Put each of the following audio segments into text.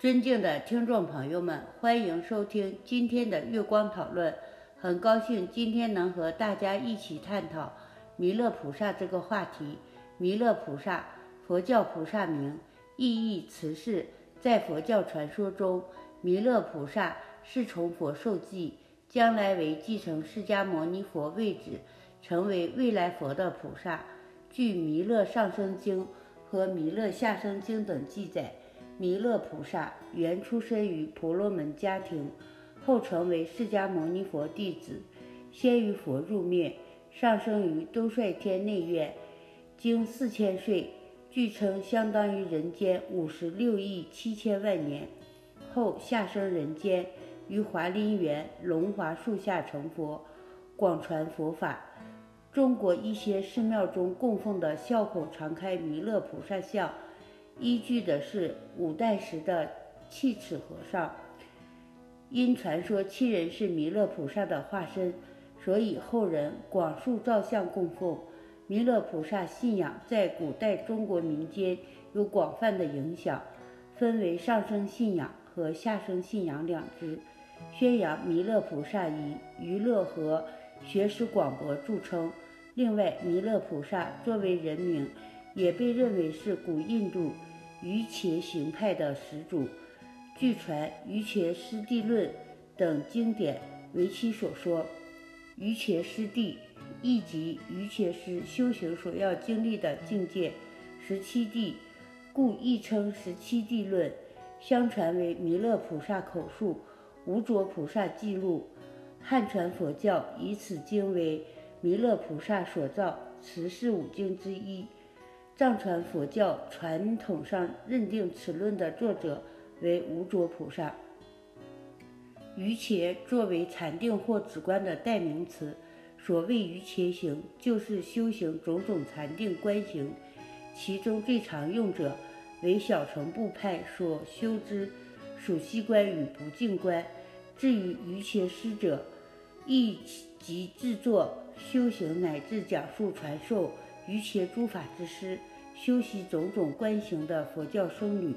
尊敬的听众朋友们，欢迎收听今天的月光讨论。很高兴今天能和大家一起探讨弥勒菩萨这个话题。弥勒菩萨，佛教菩萨名，意义慈氏。在佛教传说中，弥勒菩萨是从佛受记，将来为继承释迦牟尼佛位置，成为未来佛的菩萨。据《弥勒上生经》和《弥勒下生经》等记载。弥勒菩萨原出身于婆罗门家庭，后成为释迦牟尼佛弟子，先于佛入灭，上生于兜率天内院，经四千岁，据称相当于人间五十六亿七千万年，后下生人间，于华林园龙华树下成佛，广传佛法。中国一些寺庙中供奉的笑口常开弥勒菩萨像。依据的是五代时的弃齿和尚，因传说七人是弥勒菩萨的化身，所以后人广树造像供奉。弥勒菩萨信仰在古代中国民间有广泛的影响，分为上升信仰和下升信仰两支，宣扬弥勒菩萨以娱乐和学识广博著称。另外，弥勒菩萨作为人名，也被认为是古印度。瑜伽行派的始祖，据传《瑜伽师地论》等经典为其所说。瑜伽师地亦即瑜伽师修行所要经历的境界，十七地，故亦称十七地论。相传为弥勒菩萨口述，无着菩萨记录。汉传佛教以此经为弥勒菩萨所造持世五经之一。藏传佛教传统上认定此论的作者为无着菩萨。瑜伽作为禅定或止观的代名词，所谓瑜伽行，就是修行种种禅定观行，其中最常用者为小乘部派所修之数息观与不净观。至于瑜伽师者，亦即制作、修行乃至讲述、传授于伽诸法之师。修习种种观行的佛教僧侣，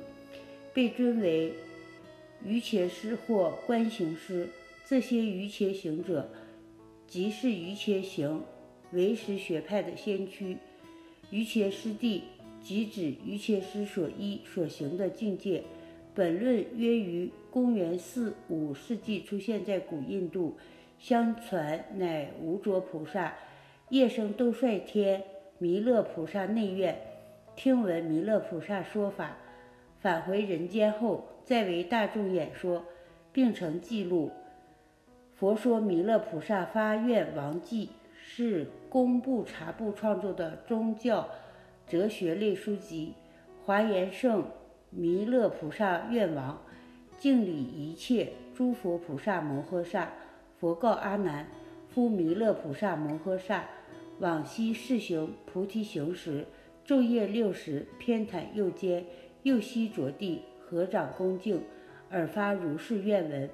被尊为瑜伽师或观行师。这些瑜伽行者，即是于伽行唯识学派的先驱。瑜伽师地，即指瑜伽师所依所行的境界。本论约于公元四五世纪出现在古印度，相传乃无着菩萨夜生斗率天弥勒菩萨内院。听闻弥勒菩萨说法，返回人间后，再为大众演说，并成记录。佛说弥勒菩萨发愿王记是工部察部创作的宗教哲学类书籍。华严圣弥勒菩萨愿王敬礼一切诸佛菩萨摩诃萨。佛告阿难：夫弥勒菩萨摩诃萨往昔世行菩提行时。昼夜六时，偏袒右肩，右膝着地，合掌恭敬，耳发如是愿闻。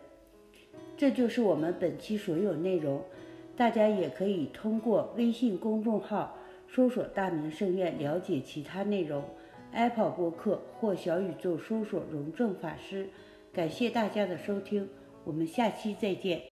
这就是我们本期所有内容。大家也可以通过微信公众号搜索“大明圣院”了解其他内容。Apple 播客或小宇宙搜索“荣正法师”。感谢大家的收听，我们下期再见。